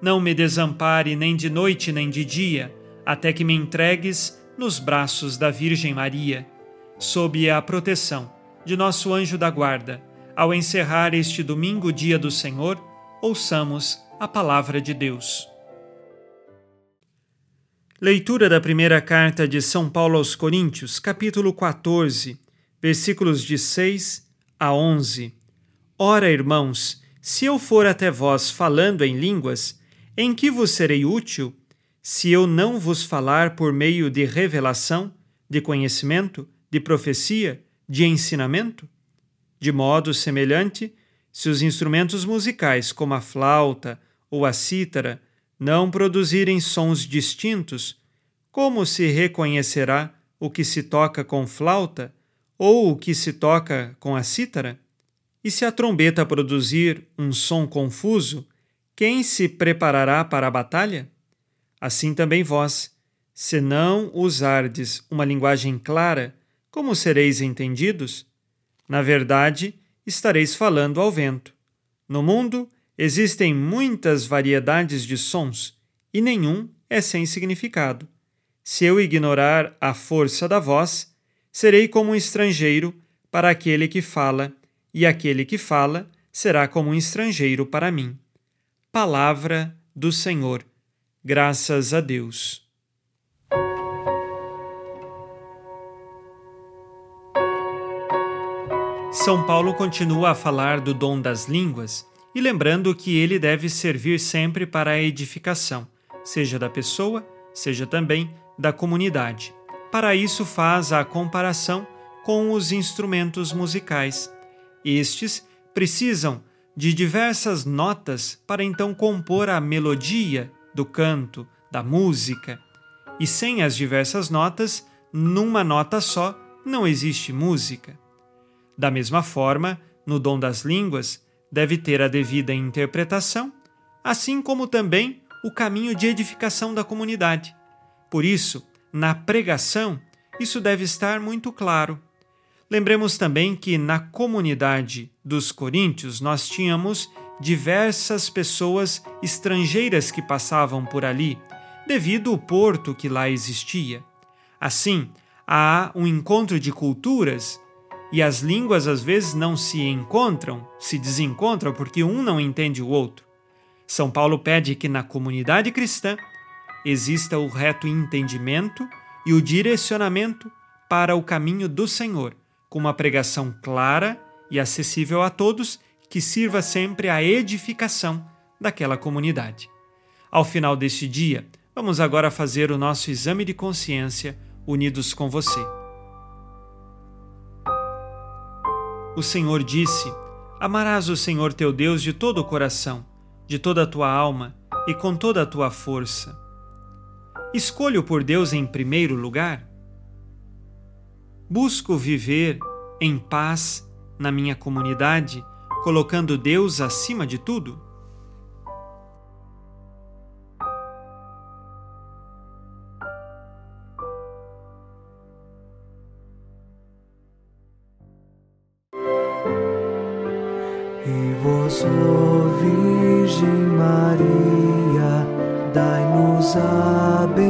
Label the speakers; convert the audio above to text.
Speaker 1: não me desampare nem de noite nem de dia, até que me entregues nos braços da Virgem Maria, sob a proteção de nosso anjo da guarda. Ao encerrar este domingo, dia do Senhor, ouçamos a palavra de Deus. Leitura da primeira carta de São Paulo aos Coríntios, capítulo 14, versículos de 6 a 11. Ora, irmãos, se eu for até vós falando em línguas, em que vos serei útil? se eu não vos falar por meio de revelação, de conhecimento, de profecia, de ensinamento? De modo semelhante, se os instrumentos musicais, como a flauta ou a cítara, não produzirem sons distintos, como se reconhecerá o que se toca com flauta ou o que se toca com a cítara? E se a trombeta produzir um som confuso, quem se preparará para a batalha? Assim também vós, se não usardes uma linguagem clara, como sereis entendidos? Na verdade, estareis falando ao vento. No mundo existem muitas variedades de sons e nenhum é sem significado. Se eu ignorar a força da voz, serei como um estrangeiro para aquele que fala, e aquele que fala será como um estrangeiro para mim. Palavra do Senhor. Graças a Deus. São Paulo continua a falar do dom das línguas e lembrando que ele deve servir sempre para a edificação, seja da pessoa, seja também da comunidade. Para isso, faz a comparação com os instrumentos musicais. Estes precisam de diversas notas para então compor a melodia do canto, da música. E sem as diversas notas, numa nota só, não existe música. Da mesma forma, no dom das línguas, deve ter a devida interpretação, assim como também o caminho de edificação da comunidade. Por isso, na pregação, isso deve estar muito claro. Lembremos também que na comunidade dos coríntios nós tínhamos diversas pessoas estrangeiras que passavam por ali, devido ao porto que lá existia. Assim, há um encontro de culturas e as línguas às vezes não se encontram, se desencontram porque um não entende o outro. São Paulo pede que na comunidade cristã exista o reto entendimento e o direcionamento para o caminho do Senhor, com uma pregação clara e acessível a todos que sirva sempre à edificação daquela comunidade. Ao final deste dia, vamos agora fazer o nosso exame de consciência unidos com você. O Senhor disse: Amarás o Senhor teu Deus de todo o coração, de toda a tua alma e com toda a tua força. Escolho por Deus em primeiro lugar? Busco viver em paz na minha comunidade, colocando Deus acima de tudo?
Speaker 2: E vós, Virgem Maria, dai-nos a bênção.